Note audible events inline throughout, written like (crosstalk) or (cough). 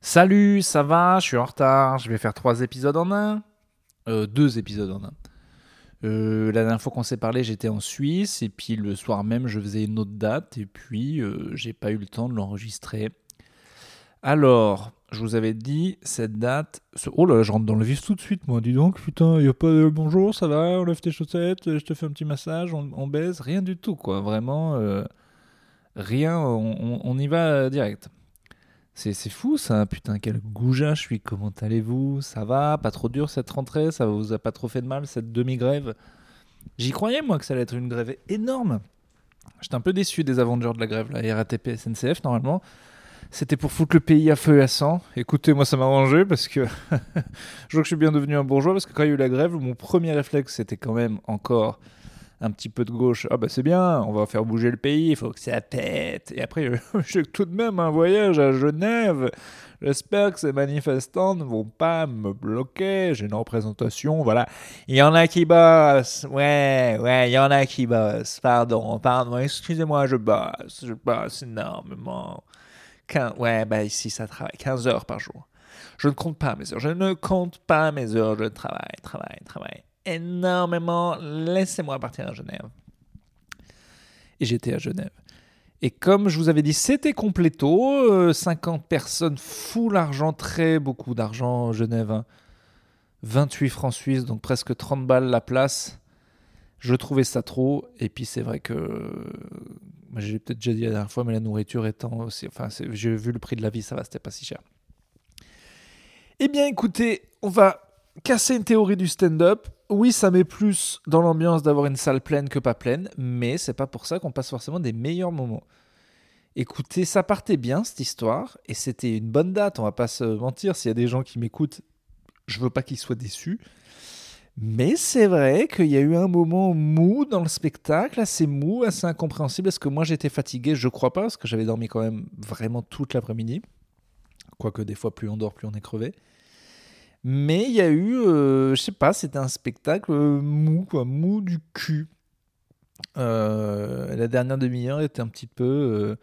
Salut, ça va? Je suis en retard. Je vais faire trois épisodes en un. Euh, deux épisodes en un. Euh, la dernière fois qu'on s'est parlé, j'étais en Suisse et puis le soir même, je faisais une autre date et puis euh, j'ai pas eu le temps de l'enregistrer. Alors, je vous avais dit cette date. Oh là, je rentre dans le vif tout de suite, moi. Dis donc, putain, y a pas de bonjour, ça va, on lève tes chaussettes, je te fais un petit massage, on, baise, rien du tout, quoi. Vraiment, rien, on, on, y va direct. C'est fou ça, putain, quel goujat je suis. Comment allez-vous? Ça va? Pas trop dur cette rentrée? Ça vous a pas trop fait de mal cette demi-grève? J'y croyais moi que ça allait être une grève énorme. J'étais un peu déçu des Avengers de la grève, la RATP SNCF normalement. C'était pour foutre le pays à feu et à sang. Écoutez, moi ça m'a arrangé parce que (laughs) je vois que je suis bien devenu un bourgeois parce que quand il y a eu la grève, mon premier réflexe c'était quand même encore un petit peu de gauche, ah bah c'est bien, on va faire bouger le pays, il faut que ça pète. Et après, (laughs) j'ai tout de même un voyage à Genève. J'espère que ces manifestants ne vont pas me bloquer. J'ai une représentation, voilà. Il y en a qui bossent. Ouais, ouais, il y en a qui bossent. Pardon, pardon, excusez-moi, je bosse. Je bosse énormément. ouais, bah ici, ça travaille 15 heures par jour. Je ne compte pas mes heures. Je ne compte pas mes heures. Je travaille, travaille, travaille énormément. Laissez-moi partir à Genève. Et j'étais à Genève. Et comme je vous avais dit, c'était compléto. 50 euh, personnes, full argent, très beaucoup d'argent Genève. 28 hein. francs suisses, donc presque 30 balles la place. Je trouvais ça trop. Et puis c'est vrai que. J'ai peut-être déjà dit la dernière fois, mais la nourriture étant aussi. Enfin, j'ai vu le prix de la vie, ça va, c'était pas si cher. Eh bien, écoutez, on va casser une théorie du stand-up oui, ça met plus dans l'ambiance d'avoir une salle pleine que pas pleine, mais c'est pas pour ça qu'on passe forcément des meilleurs moments. Écoutez, ça partait bien cette histoire, et c'était une bonne date, on va pas se mentir, s'il y a des gens qui m'écoutent, je veux pas qu'ils soient déçus. Mais c'est vrai qu'il y a eu un moment mou dans le spectacle, assez mou, assez incompréhensible. Est-ce que moi j'étais fatigué? Je crois pas, parce que j'avais dormi quand même vraiment toute l'après-midi. Quoique des fois, plus on dort, plus on est crevé. Mais il y a eu, euh, je sais pas, c'était un spectacle euh, mou, quoi, mou du cul. Euh, la dernière demi-heure était un petit peu.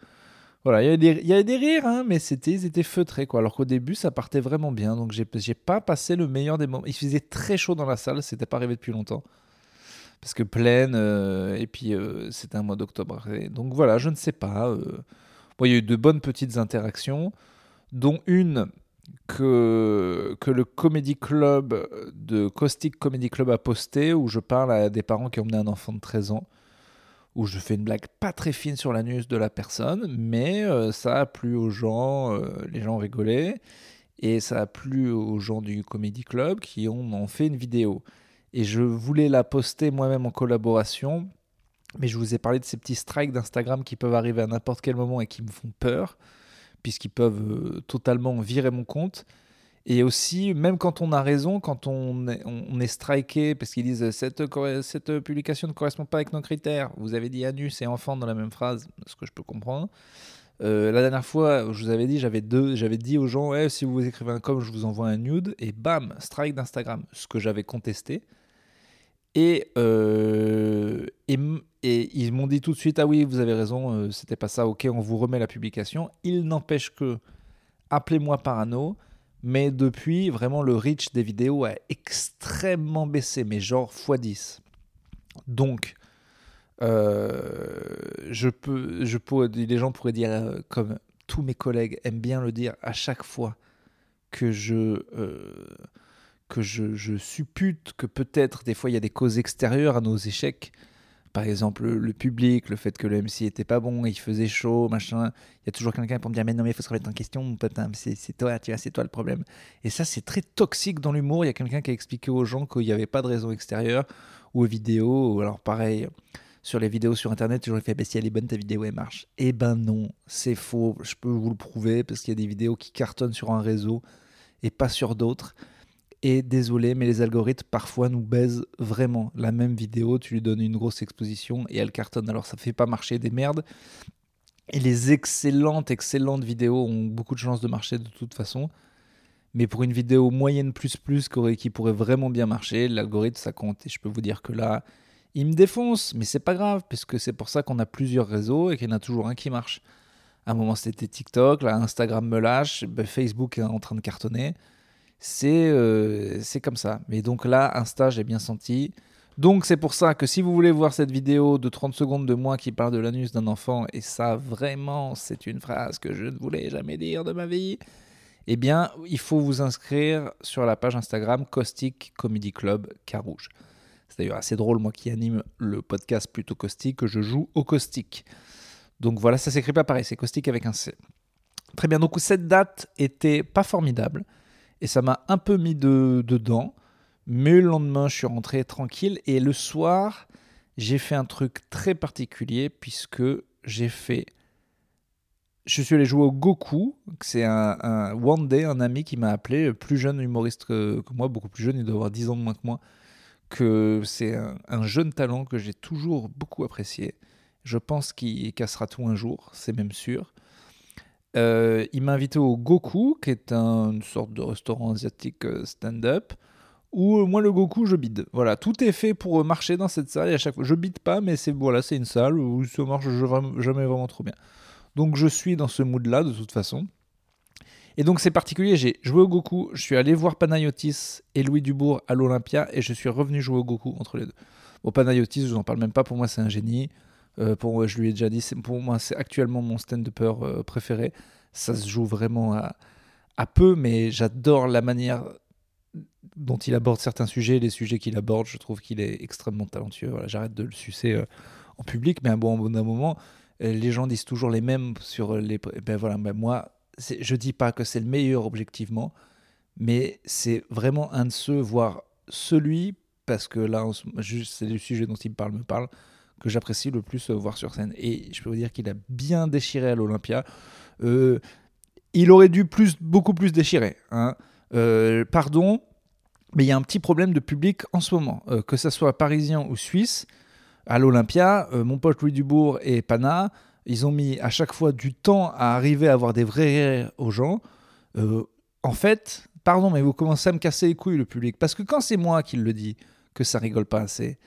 voilà, il y, avait des, des rires, hein, mais c'était, ils étaient feutrés, quoi. Alors qu'au début, ça partait vraiment bien. Donc, j'ai, j'ai pas passé le meilleur des moments. Il faisait très chaud dans la salle, c'était pas arrivé depuis longtemps. Parce que pleine, et puis c'était un mois d'octobre. Donc voilà, je ne sais pas. Bon, il y a eu de bonnes petites interactions, dont une que, le Comedy Club de Caustic Comedy Club a posté où je parle à des parents qui ont emmené un enfant de 13 ans où je fais une blague pas très fine sur l'anus de la personne, mais euh, ça a plu aux gens, euh, les gens rigolé, et ça a plu aux gens du Comedy Club qui ont fait une vidéo. Et je voulais la poster moi-même en collaboration, mais je vous ai parlé de ces petits strikes d'Instagram qui peuvent arriver à n'importe quel moment et qui me font peur puisqu'ils peuvent euh, totalement virer mon compte. Et aussi, même quand on a raison, quand on est, on striké, parce qu'ils disent cette, cette publication ne correspond pas avec nos critères, vous avez dit anus et enfant dans la même phrase, ce que je peux comprendre. Euh, la dernière fois, je vous avais dit, j'avais dit aux gens, si vous écrivez un com, je vous envoie un nude, et bam, strike d'Instagram, ce que j'avais contesté. Et, euh, et, ils m'ont dit tout de suite Ah oui, vous avez raison, euh, c'était pas ça, ok, on vous remet la publication. Il n'empêche que, appelez-moi parano, mais depuis, vraiment, le reach des vidéos a extrêmement baissé, mais genre x10. Donc, euh, je peux, je les gens pourraient dire, comme tous mes collègues aiment bien le dire à chaque fois que je que je, suppute que peut-être des fois il y a des causes extérieures à nos échecs par exemple le public, le fait que le MC était pas bon, il faisait chaud, machin. Il y a toujours quelqu'un pour me dire mais non mais il faut se remettre en question, mon hein, c'est toi, tu vois, c'est toi le problème. Et ça c'est très toxique dans l'humour. Il y a quelqu'un qui a expliqué aux gens qu'il n'y avait pas de raison extérieure ou aux vidéos. Alors pareil sur les vidéos sur internet, toujours fait bah, si elle est bonne ta vidéo elle marche. Eh ben non, c'est faux. Je peux vous le prouver parce qu'il y a des vidéos qui cartonnent sur un réseau et pas sur d'autres. Et désolé, mais les algorithmes parfois nous baisent vraiment. La même vidéo, tu lui donnes une grosse exposition et elle cartonne. Alors ça fait pas marcher des merdes. Et les excellentes, excellentes vidéos ont beaucoup de chances de marcher de toute façon. Mais pour une vidéo moyenne plus plus qui pourrait vraiment bien marcher, l'algorithme ça compte. Et je peux vous dire que là, il me défonce. Mais c'est pas grave, puisque c'est pour ça qu'on a plusieurs réseaux et qu'il y en a toujours un qui marche. À un moment, c'était TikTok. Là, Instagram me lâche. Ben, Facebook est en train de cartonner. C'est euh, c'est comme ça. Mais donc là, Insta, j'ai bien senti. Donc c'est pour ça que si vous voulez voir cette vidéo de 30 secondes de moi qui parle de l'anus d'un enfant, et ça vraiment c'est une phrase que je ne voulais jamais dire de ma vie, eh bien il faut vous inscrire sur la page Instagram Caustic Comedy Club Carouge. C'est d'ailleurs assez drôle moi qui anime le podcast plutôt caustique que je joue au caustique. Donc voilà, ça s'écrit pas pareil, c'est caustique avec un C. Très bien, donc cette date était pas formidable et ça m'a un peu mis de, dedans. Mais le lendemain, je suis rentré tranquille. Et le soir, j'ai fait un truc très particulier puisque j'ai fait. Je suis allé jouer au Goku. C'est un, un One Day, un ami qui m'a appelé, plus jeune humoriste que, moi, beaucoup plus jeune, il doit avoir 10 ans de moins que moi. Que c'est un, jeune talent que j'ai toujours beaucoup apprécié. Je pense qu'il cassera tout un jour, c'est même sûr. Euh, il m'a invité au Goku, qui est une sorte de restaurant asiatique euh, stand-up où euh, moi le Goku je bide. Voilà, tout est fait pour marcher dans cette salle et à chaque fois je bide pas mais c'est voilà, c'est une salle où ça marche jamais vraiment trop bien. Donc je suis dans ce mood là de toute façon. Et donc c'est particulier, j'ai joué au Goku, je suis allé voir Panayotis et Louis Dubourg à l'Olympia et je suis revenu jouer au Goku entre les deux. Bon Panayotis, je vous en parle même pas, pour moi c'est un génie. Euh, pour moi, je lui ai déjà dit, pour moi c'est actuellement mon stand-upper préféré. Ça se joue vraiment à, peu, mais j'adore la manière dont il aborde certains sujets, les sujets qu'il aborde, je trouve qu'il est extrêmement talentueux. Voilà, J'arrête de le sucer euh, en public, mais à un bon, bon moment, euh, les gens disent toujours les mêmes sur les. Ben voilà, ben moi, je dis pas que c'est le meilleur objectivement, mais c'est vraiment un de ceux, voire celui, parce que là, c'est le sujet dont il me parle, me parle, que j'apprécie le plus euh, voir sur scène. Et je peux vous dire qu'il a bien déchiré à l'Olympia. il aurait dû plus, beaucoup plus déchirer. Hein. pardon, mais il y a un petit problème de public en ce moment, euh, que ce soit parisien ou suisse. À l'Olympia, euh, mon pote Louis Dubourg et Pana, ils ont mis à chaque fois du temps à arriver à avoir des vrais rires aux gens. Euh, en fait, pardon, mais vous commencez à me casser les couilles, le public. Parce que quand c'est moi qui le dis, que ça rigole pas assez,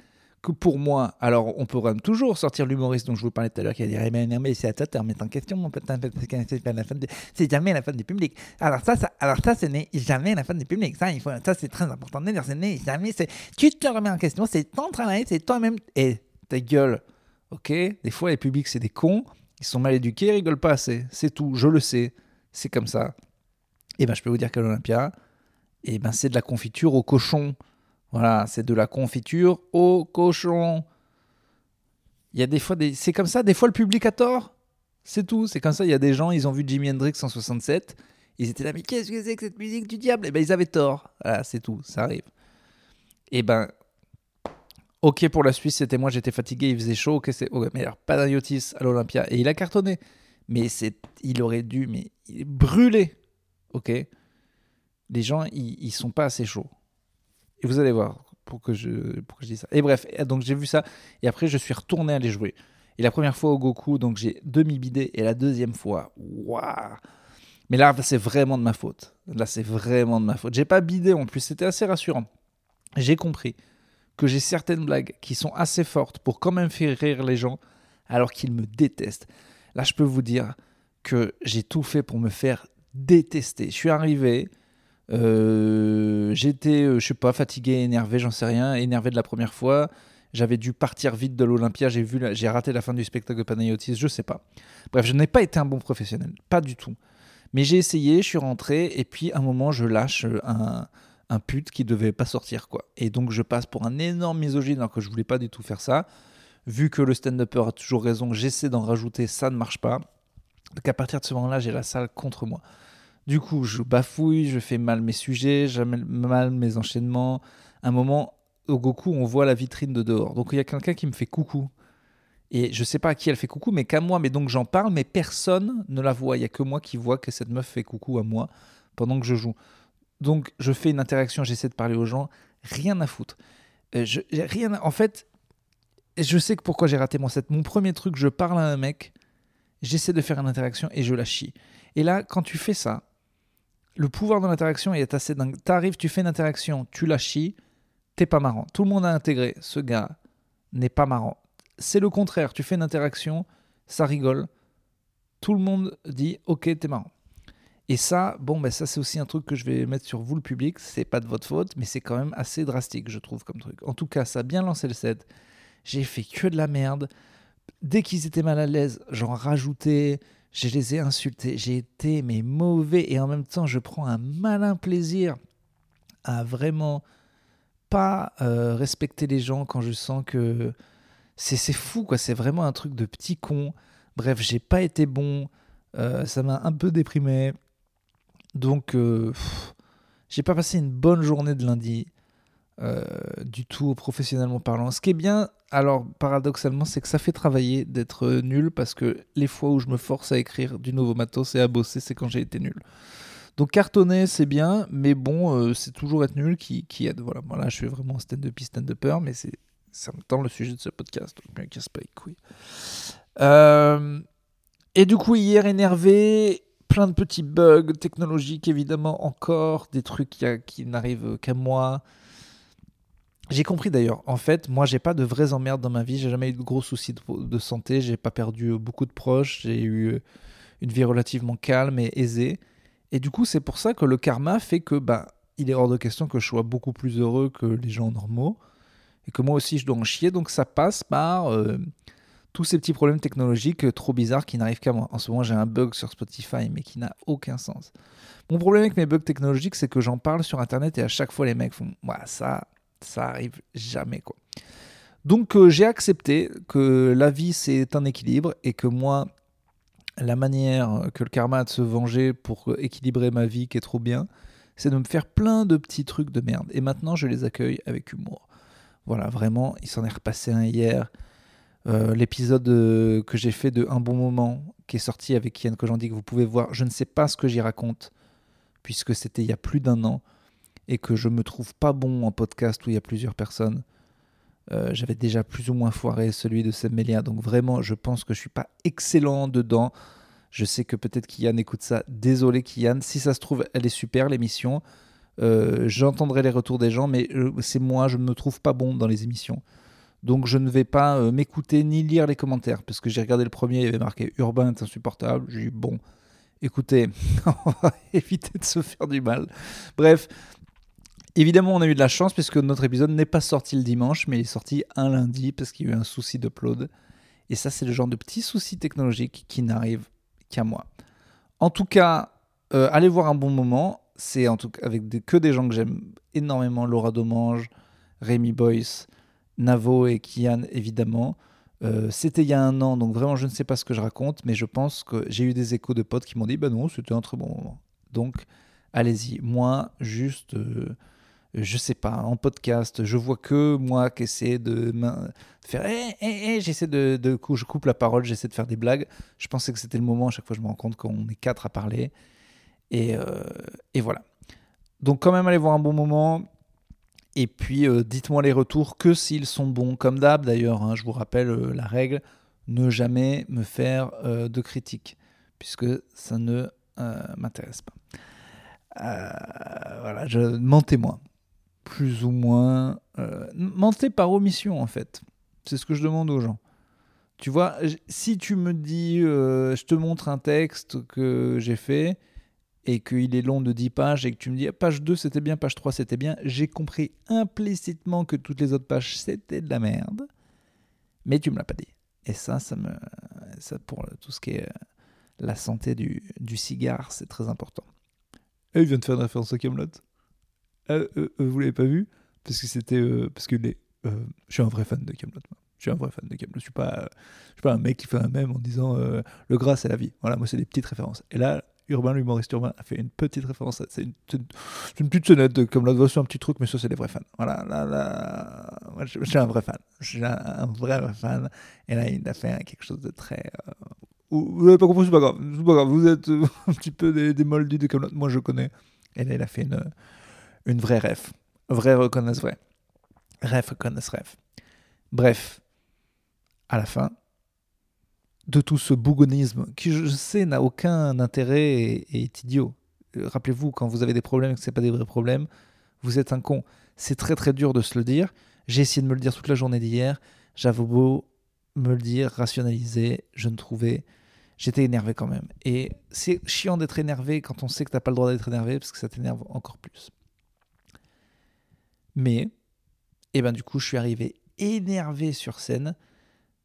que pour moi, alors on pourra toujours sortir l'humoriste dont je vous parlais tout à l'heure qui a dit eh mais, mais c'est à toi de remettre en question mon pote, c'est jamais la fin du public. Alors ça, ça alors ça, ce n'est jamais la fin du public. Ça, il faut, ça c'est très important de dire, ce n'est jamais, tu te remets en question, c'est ton travail, c'est toi-même, et ta gueule, ok Des fois, les publics, c'est des cons, ils sont mal éduqués, ils rigolent pas assez, c'est tout, je le sais, c'est comme ça. Et ben, je peux vous dire qu'à l'Olympia, et ben, c'est de la confiture au cochon. Voilà, c'est de la confiture au cochon. Il y a des fois. C'est comme ça, des fois le public a tort. C'est tout, c'est comme ça. Il y a des gens, ils ont vu Jimi Hendrix en 67. Ils étaient là, mais qu'est-ce que c'est que cette musique du diable? Et eh ben ils avaient tort. Voilà, c'est tout, ça arrive. Et eh ben, ok pour la Suisse, c'était moi, j'étais fatigué, il faisait chaud. Ok, c'est. Okay, mais alors, Panayotis à l'Olympia. Et il a cartonné. Mais c'est, il aurait dû, mais il est brûlé. Ok? Les gens, ils, ils sont pas assez chauds. Et vous allez voir pour que je, pour que je dise ça. Et bref, donc j'ai vu ça. Et après, je suis retourné aller jouer. Et la première fois au Goku, donc j'ai demi-bidé. Et la deuxième fois, waouh Mais là, c'est vraiment de ma faute. Là, c'est vraiment de ma faute. J'ai pas bidé en plus. C'était assez rassurant. J'ai compris que j'ai certaines blagues qui sont assez fortes pour quand même faire rire les gens alors qu'ils me détestent. Là, je peux vous dire que j'ai tout fait pour me faire détester. Je suis arrivé, euh, j'étais, euh, je sais pas, fatigué, énervé, j'en sais rien, énervé de la première fois. J'avais dû partir vite de l'Olympia, j'ai vu, j'ai raté la fin du spectacle de Panayotis, je sais pas. Bref, je n'ai pas été un bon professionnel, pas du tout. Mais j'ai essayé, je suis rentré, et puis à un moment, je lâche un, un pute qui devait pas sortir, quoi. Et donc, je passe pour un énorme misogyne alors que je voulais pas du tout faire ça. Vu que le stand-upper a toujours raison, j'essaie d'en rajouter, ça ne marche pas. Donc, à partir de ce moment-là, j'ai la salle contre moi. Du coup, je bafouille, je fais mal mes sujets, je mal mes enchaînements. un moment, au Goku, on voit la vitrine de dehors. Donc il y a quelqu'un qui me fait coucou. Et je sais pas à qui elle fait coucou, mais qu'à moi. Mais donc j'en parle, mais personne ne la voit. Il y a que moi qui vois que cette meuf fait coucou à moi pendant que je joue. Donc je fais une interaction, j'essaie de parler aux gens. Rien à foutre. Euh, je, rien En fait, je sais que pourquoi j'ai raté mon set. Mon premier truc, je parle à un mec, j'essaie de faire une interaction et je la chie. Et là, quand tu fais ça, le pouvoir de l'interaction est assez dingue. T'arrives, tu fais une interaction, tu la chies, t'es pas marrant. Tout le monde a intégré, ce gars n'est pas marrant. C'est le contraire, tu fais une interaction, ça rigole, tout le monde dit ok, t'es marrant. Et ça, bon, ben ça c'est aussi un truc que je vais mettre sur vous le public. C'est pas de votre faute, mais c'est quand même assez drastique, je trouve, comme truc. En tout cas, ça a bien lancé le set. J'ai fait que de la merde. Dès qu'ils étaient mal à l'aise, j'en rajoutais. Je les ai insultés. J'ai été mais mauvais et en même temps, je prends un malin plaisir à vraiment pas euh, respecter les gens quand je sens que c'est fou quoi. C'est vraiment un truc de petit con. Bref, j'ai pas été bon. Euh, ça m'a un peu déprimé. Donc, euh, j'ai pas passé une bonne journée de lundi. Euh, du tout professionnellement parlant. Ce qui est bien, alors paradoxalement, c'est que ça fait travailler d'être nul parce que les fois où je me force à écrire du nouveau matos et à bosser, c'est quand j'ai été nul. Donc cartonner, c'est bien, mais bon, euh, c'est toujours être nul qui, aide. Voilà, moi là, je suis vraiment stand-up, stand-upper, mais c'est en même le sujet de ce podcast, donc me casse pas les couilles. et du coup, hier, énervé, plein de petits bugs technologiques, évidemment, encore, des trucs qui, qui n'arrivent qu'à moi. J'ai compris d'ailleurs. En fait, moi, j'ai pas de vraies emmerdes dans ma vie. J'ai jamais eu de gros soucis de, santé. J'ai pas perdu beaucoup de proches. J'ai eu une vie relativement calme et aisée. Et du coup, c'est pour ça que le karma fait que, bah, il est hors de question que je sois beaucoup plus heureux que les gens normaux et que moi aussi je dois en chier. Donc ça passe par euh, tous ces petits problèmes technologiques trop bizarres qui n'arrivent qu'à moi. En ce moment, j'ai un bug sur Spotify, mais qui n'a aucun sens. Mon problème avec mes bugs technologiques, c'est que j'en parle sur Internet et à chaque fois, les mecs font, ça, ça arrive jamais quoi. Donc euh, j'ai accepté que la vie c'est un équilibre et que moi la manière que le karma a de se venger pour équilibrer ma vie qui est trop bien, c'est de me faire plein de petits trucs de merde. Et maintenant je les accueille avec humour. Voilà, vraiment, il s'en est repassé un hier. Euh, l'épisode euh, que j'ai fait de Un bon moment, qui est sorti avec Yann Kojandi, que vous pouvez voir, je ne sais pas ce que j'y raconte, puisque c'était il y a plus d'un an et que je me trouve pas bon en podcast où il y a plusieurs personnes. Euh, j'avais déjà plus ou moins foiré celui de Seb Melia, donc vraiment, je pense que je suis pas excellent dedans. Je sais que peut-être Kian écoute ça. Désolé Kian, si ça se trouve, elle est super l'émission. Euh, j'entendrai les retours des gens, mais euh, c'est moi, je ne me trouve pas bon dans les émissions. Donc je ne vais pas m'écouter ni lire les commentaires, parce que j'ai regardé le premier, il y avait marqué Urbain est insupportable. J'ai dit bon, écoutez, (laughs) on va éviter de se faire du mal. Bref, Évidemment, on a eu de la chance puisque notre épisode n'est pas sorti le dimanche, mais il est sorti un lundi parce qu'il y a eu un souci d'upload. Et ça, c'est le genre de petits soucis technologiques qui n'arrivent qu'à moi. En tout cas, euh, allez voir un bon moment. C'est en tout cas avec que des gens que j'aime énormément Laura Domange, Rémi Boyce, Navo et Kian, évidemment. Euh, c'était il y a un an, donc vraiment, je ne sais pas ce que je raconte, mais je pense que j'ai eu des échos de potes qui m'ont dit Bah non, c'était un très bon moment. Donc, allez-y. Moi, juste. Euh, je sais pas, en podcast, je vois que moi qui essaie de faire, eh, eh, eh, j'essaie de, de, je coupe la parole, j'essaie de faire des blagues. Je pensais que c'était le moment, à chaque fois je me rends compte qu'on est quatre à parler. Et, euh, voilà. Donc quand même, allez voir un bon moment. Et puis, euh, dites-moi les retours que s'ils sont bons, comme d'hab d'ailleurs, hein, je vous rappelle euh, la règle, ne jamais me faire de critiques, puisque ça ne m'intéresse pas. voilà, je, mentez-moi plus ou moins. Euh, mentez par omission, en fait. C'est ce que je demande aux gens. Tu vois, si tu me dis, euh, je te montre un texte que j'ai fait et qu'il est long de 10 pages et que tu me dis, page 2 c'était bien, page 3 c'était bien, j'ai compris implicitement que toutes les autres pages c'était de la merde, mais tu me l'as pas dit. Et ça, ça me, ça pour tout ce qui est euh, la santé du, du cigare, c'est très important. Et il vient de faire une référence au Camelot. Euh, euh, euh, vous l'avez pas vu parce que c'était parce que les, je suis un vrai fan de Camelot. Je suis un vrai fan de Camelot. Je suis pas, je suis pas un mec qui fait un mème en disant le gras c'est la vie. Voilà, moi c'est des petites références. Et là, Urbain, l'humoriste urbain, a fait une petite référence. C'est une, petite sonnette de Camelot. Voici sur un petit truc, mais ça c'est des vrais fans. Voilà, là, là, je, suis un vrai fan. Je suis un, vrai, fan. Et là, il a fait quelque chose de très vous n'avez pas compris, c'est pas grave. pas grave. Vous êtes (laughs) un petit peu des, des moldus de Camelot. Moi, je connais. Et là, il a fait une, une vraie ref. Vrai reconnaisse vrai. Ref reconnaisse ref. Bref, à la fin, de tout ce bougonisme, qui je sais n'a aucun intérêt et, est idiot. Euh, rappelez-vous, quand vous avez des problèmes et que ce pas des vrais problèmes, vous êtes un con. C'est très très dur de se le dire. J'ai essayé de me le dire toute la journée d'hier. J'avais beau me le dire, rationaliser, je ne trouvais j'étais énervé quand même. Et c'est chiant d'être énervé quand on sait que t'as pas le droit d'être énervé parce que ça t'énerve encore plus. Mais, et eh ben du coup, je suis arrivé énervé sur scène.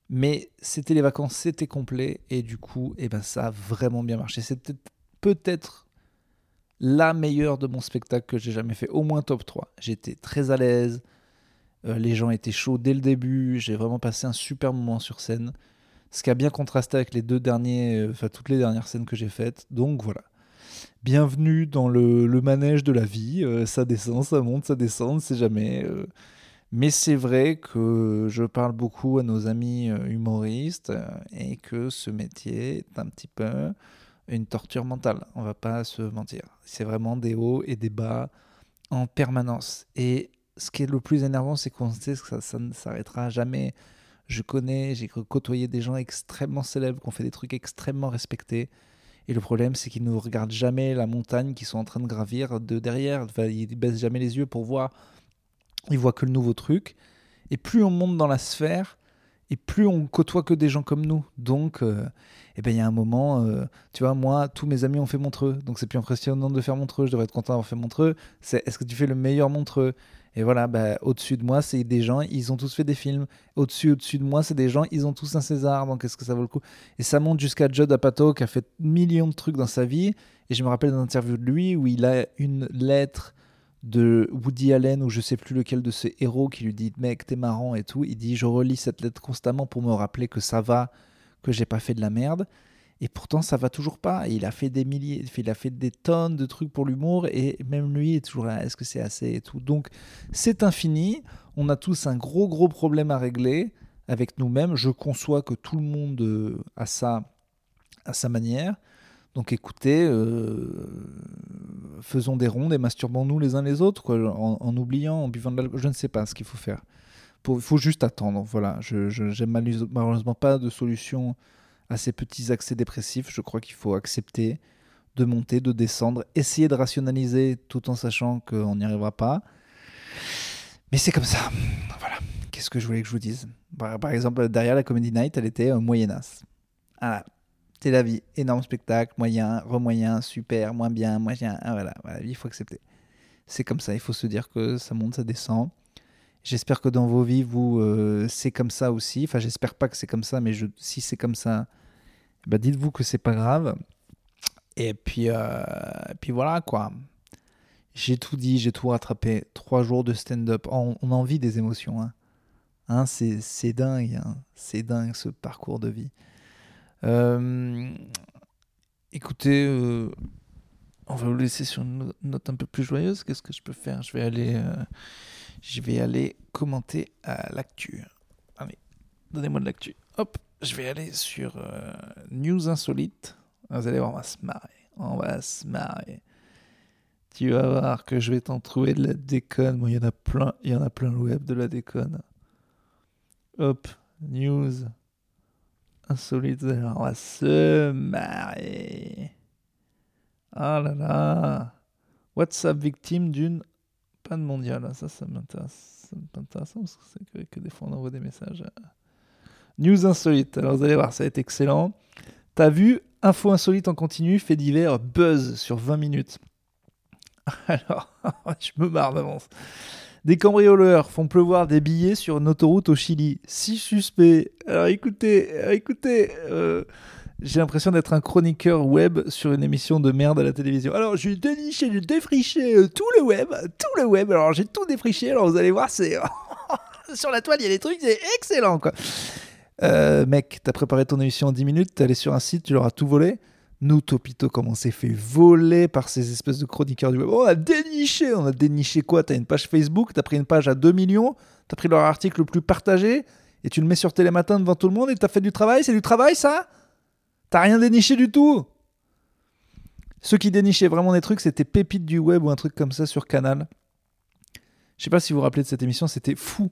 Mais c'était les vacances, c'était complet. Et du coup, et eh ben ça a vraiment bien marché. C'était peut-être la meilleure de mon spectacle que j'ai jamais fait. Au moins top 3. J'étais très à l'aise. Euh, les gens étaient chauds dès le début. J'ai vraiment passé un super moment sur scène. Ce qui a bien contrasté avec les deux derniers, euh, enfin toutes les dernières scènes que j'ai faites. Donc voilà. Bienvenue dans le, manège de la vie. Euh, ça descend, ça monte, ça descend, c'est jamais. Mais c'est vrai que je parle beaucoup à nos amis humoristes et que ce métier est un petit peu une torture mentale. On va pas se mentir. C'est vraiment des hauts et des bas en permanence. Et ce qui est le plus énervant, c'est qu'on sait que ça, ne s'arrêtera jamais. Je connais, j'ai côtoyé des gens extrêmement célèbres qui ont fait des trucs extrêmement respectés. Et le problème, c'est qu'ils ne regardent jamais la montagne qu'ils sont en train de gravir de derrière. Enfin, ils baissent jamais les yeux pour voir. Ils voient que le nouveau truc. Et plus on monte dans la sphère, et plus on côtoie que des gens comme nous. Donc, euh, eh ben, il y a un moment, euh, tu vois, moi, tous mes amis ont fait Montreux, donc c'est plus impressionnant de faire Montreux, je devrais être content d'avoir fait Montreux. C'est est-ce que tu fais le meilleur Montreux? Et voilà, bah, au-dessus de moi, c'est des gens, ils ont tous fait des films. Au-dessus, au-dessus de moi, c'est des gens, ils ont tous un César, donc est-ce que ça vaut le coup? Et ça monte jusqu'à Judd Apatow qui a fait millions de trucs dans sa vie. Et je me rappelle d'une interview de lui où il a une lettre de Woody Allen ou je sais plus lequel de ses héros qui lui dit mec t'es marrant et tout il dit je relis cette lettre constamment pour me rappeler que ça va que j'ai pas fait de la merde et pourtant ça va toujours pas il a fait des milliers il a fait des tonnes de trucs pour l'humour et même lui est toujours là est-ce que c'est assez et tout donc c'est infini on a tous un gros gros problème à régler avec nous-mêmes je conçois que tout le monde euh, a ça à sa manière donc écoutez, euh, faisons des rondes et masturbons-nous les uns les autres, quoi, en, oubliant, en buvant de l'alcool. Je ne sais pas ce qu'il faut faire. Il faut juste attendre. Voilà. Je n'ai malheureusement pas de solution à ces petits accès dépressifs. Je crois qu'il faut accepter de monter, de descendre, essayer de rationaliser tout en sachant qu'on n'y arrivera pas. Mais c'est comme ça. Voilà. Qu'est-ce que je voulais que je vous dise? Par, exemple, derrière la Comedy Night, elle était moyennasse. Voilà c'est la vie. Énorme spectacle, moyen, remoyen, super, moins bien, moyen. Ah, voilà, voilà, il faut accepter. C'est comme ça, il faut se dire que ça monte, ça descend. J'espère que dans vos vies, vous, euh, c'est comme ça aussi. Enfin, j'espère pas que c'est comme ça, mais si c'est comme ça, bah dites-vous que c'est pas grave. Et puis, euh, puis voilà, quoi. J'ai tout dit, j'ai tout rattrapé. Trois jours de stand-up. on, en vit des émotions. Hein. Hein, c'est dingue. Hein. C'est dingue ce parcours de vie. Euh, écoutez, euh, on va vous laisser sur une note un peu plus joyeuse. Qu'est-ce que je peux faire? Je vais aller, je vais aller commenter à l'actu. Allez, donnez-moi de l'actu. Hop, je vais aller sur News Insolite. Vous allez voir, on va se marrer. On va se marrer. Tu vas voir que je vais t'en trouver de la déconne. Il y en a plein, il y en a plein le web de la déconne. Hop, news insolite, on va se marrer. Oh là là. WhatsApp victime d'une panne mondiale. Ça, ça m'intéresse. Ça m'intéresse parce que c'est que, des fois on envoie des messages. News insolite. Alors vous allez voir, ça va être excellent. T'as vu Info insolite en continu, fait divers, buzz sur 20 minutes. (laughs) Alors, (laughs) je me marre d'avance. Des cambrioleurs font pleuvoir des billets sur une autoroute au Chili. Si suspect. Alors écoutez, écoutez, euh, j'ai l'impression d'être un chroniqueur web sur une émission de merde à la télévision. Alors j'ai déniché, j'ai défriché euh, tout le web, tout le web. Alors j'ai tout défriché. Alors vous allez voir, c'est (laughs) sur la toile, il y a des trucs, c'est excellent quoi. Euh, mec, t'as préparé ton émission en 10 minutes, t'es allé sur un site, tu leur as tout volé. Nous, Topito, comme on s'est fait voler par ces espèces de chroniqueurs du web. Oh, on a déniché, on a déniché quoi? T'as une page Facebook, t'as pris une page à 2 millions, t'as pris leur article le plus partagé, et tu le mets sur Télématin devant tout le monde et t'as fait du travail? C'est du travail ça? T'as rien déniché du tout? Ceux qui dénichaient vraiment des trucs, c'était Pépite du web ou un truc comme ça sur Canal. Je sais pas si vous vous rappelez de cette émission, c'était fou.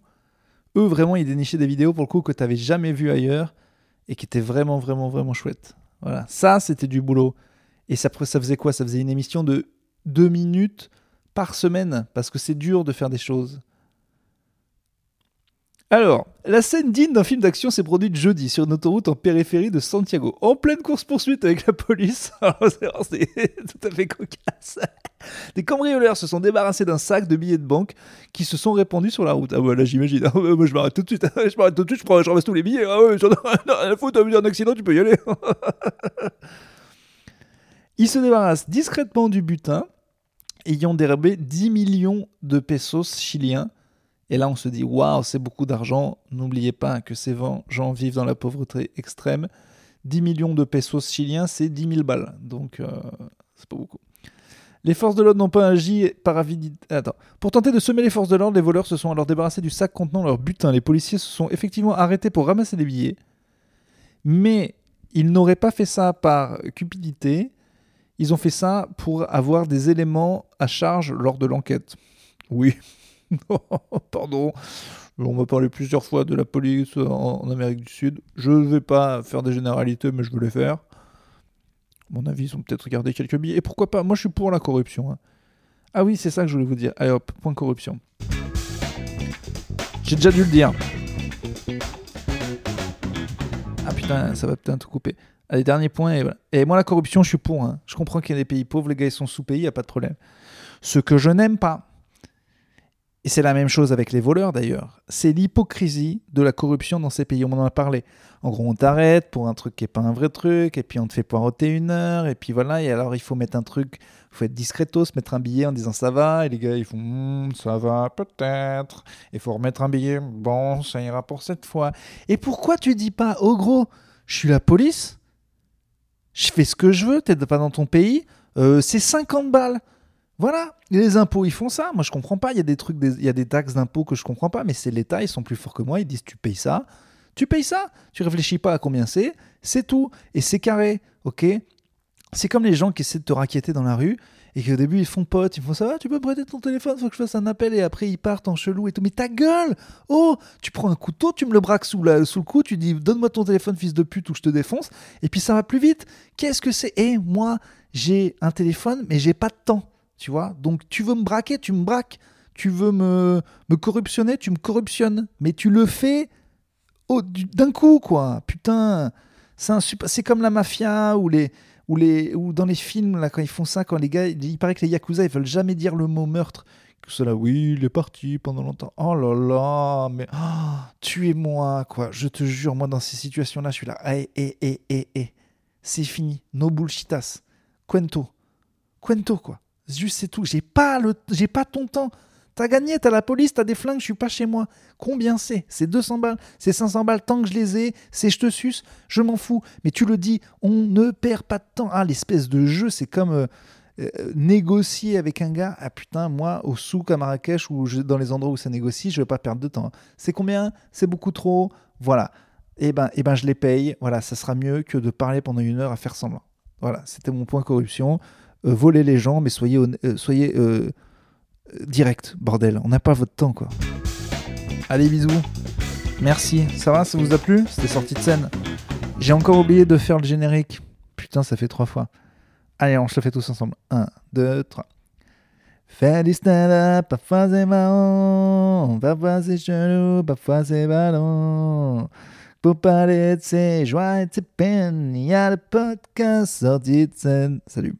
Eux, vraiment, ils dénichaient des vidéos pour le coup que t'avais jamais vu ailleurs et qui étaient vraiment, vraiment, vraiment chouettes. Voilà, ça c'était du boulot. Et ça, ça faisait quoi? Ça faisait une émission de deux minutes par semaine, parce que c'est dur de faire des choses. Alors, la scène digne d'un film d'action s'est produite jeudi sur une autoroute en périphérie de Santiago, en pleine course-poursuite avec la police. (laughs) C'est tout à fait cocasse. Des cambrioleurs se sont débarrassés d'un sac de billets de banque qui se sont répandus sur la route. Ah ouais, là j'imagine. (laughs) Ah moi je m'arrête tout de suite. (laughs) Je m'arrête tout de suite, je, prends, je ramasse tous les billets. Ah ouais, j'en ai rien à foutre, un accident, tu peux y aller. Ils se débarrassent discrètement du butin, ayant dérobé 10 millions de pesos chiliens et là, on se dit, waouh, c'est beaucoup d'argent. N'oubliez pas que ces gens vivent dans la pauvreté extrême. 10 millions de pesos chiliens, c'est 10 000 balles. Donc, euh, c'est pas beaucoup. Les forces de l'ordre n'ont pas agi par avidité. Attends. Pour tenter de semer les forces de l'ordre, les voleurs se sont alors débarrassés du sac contenant leur butin. Les policiers se sont effectivement arrêtés pour ramasser les billets. Mais ils n'auraient pas fait ça par cupidité. Ils ont fait ça pour avoir des éléments à charge lors de l'enquête. Oui, (laughs) Pardon. On m'a parlé plusieurs fois de la police en, Amérique du Sud. Je ne vais pas faire des généralités, mais je veux les faire. mon avis, ils ont peut-être gardé quelques billets. Et pourquoi pas? Moi, je suis pour la corruption. Hein. Ah oui, c'est ça que je voulais vous dire. Allez hop, point corruption. J'ai déjà dû le dire. Ah putain, ça va peut-être tout couper. Allez, dernier point. Et moi, la corruption, je suis pour. Hein. Je comprends qu'il y a des pays pauvres, les gars, ils sont sous-pays, il n'y a pas de problème. Ce que je n'aime pas, et c'est la même chose avec les voleurs d'ailleurs. C'est l'hypocrisie de la corruption dans ces pays. On en a parlé. En gros, on t'arrête pour un truc qui n'est pas un vrai truc, et puis on te fait poireauter une heure, et puis voilà. Et alors, il faut mettre un truc, il faut être discretos, mettre un billet en disant ça va, et les gars, ils font hmm, ça va, peut-être. Il faut remettre un billet, bon, ça ira pour cette fois. Et pourquoi tu dis pas, oh gros, je suis la police, je fais ce que je veux, t'es pas dans ton pays, euh, c'est 50 balles. Voilà, les impôts, ils font ça. Moi, je comprends pas. Il y a des trucs, il y a des taxes d'impôts que je comprends pas, mais c'est l'État, ils sont plus forts que moi. Ils disent tu payes ça, tu payes ça. Tu réfléchis pas à combien c'est, c'est tout. Et c'est carré, ok? C'est comme les gens qui essaient de te raqueter dans la rue et qu'au début ils font pote, ils font ça, tu peux prêter ton téléphone, faut que je fasse un appel et après ils partent en chelou et tout. Mais ta gueule Oh Tu prends un couteau, tu me le braques sous, sous le cou, tu dis donne-moi ton téléphone, fils de pute, ou je te défonce, et puis ça va plus vite. Qu'est-ce que c'est? Eh, moi, j'ai un téléphone, mais j'ai pas de temps. Tu vois? Donc tu veux me braquer, tu me braques. Tu veux me, me corruptionner, tu me corruptionnes. Mais tu le fais d'un coup, quoi. Putain, c'est comme la mafia ou les ou les ou dans les films quand ils font ça, quand les gars, il paraît que les yakuza ils veulent jamais dire le mot meurtre. Cela, oui, il est parti pendant longtemps. Oh là là, mais oh, tuez-moi, quoi. Je te jure, moi dans ces situations-là, je suis là. Eh, eh, eh, eh, eh. C'est fini. No bullshitas. Cuento. Cuento, quoi. Juste c'est tout. J'ai pas le, j'ai pas ton temps. T'as gagné, t'as la police, t'as des flingues, je suis pas chez moi. Combien c'est? C'est 200 balles, c'est 500 balles, tant que je les ai, c'est je te suce, je m'en fous. Mais tu le dis, on ne perd pas de temps. Ah, l'espèce de jeu, c'est comme euh, euh, négocier avec un gars. Ah putain, moi, au souk à Marrakech ou dans les endroits où ça négocie, je vais pas perdre de temps. C'est combien? C'est beaucoup trop. Voilà. Eh ben, eh ben, je les paye. Voilà, ça sera mieux que de parler pendant une heure à faire semblant. Voilà, c'était mon point corruption. Euh, voler les gens, mais soyez, euh, soyez euh, direct, bordel. On n'a pas votre temps, quoi. Allez, bisous. Merci. Ça va, ça vous a plu C'était sorti de scène? J'ai encore oublié de faire le générique. Putain, ça fait trois fois. Allez, on se le fait tous ensemble. Un, deux, trois. Du stand-up, parfois c'est marrant, parfois c'est chelou, parfois c'est ballon. Pour parler de ses joies et de ses peines, il y a le podcast sorti de scène. Salut.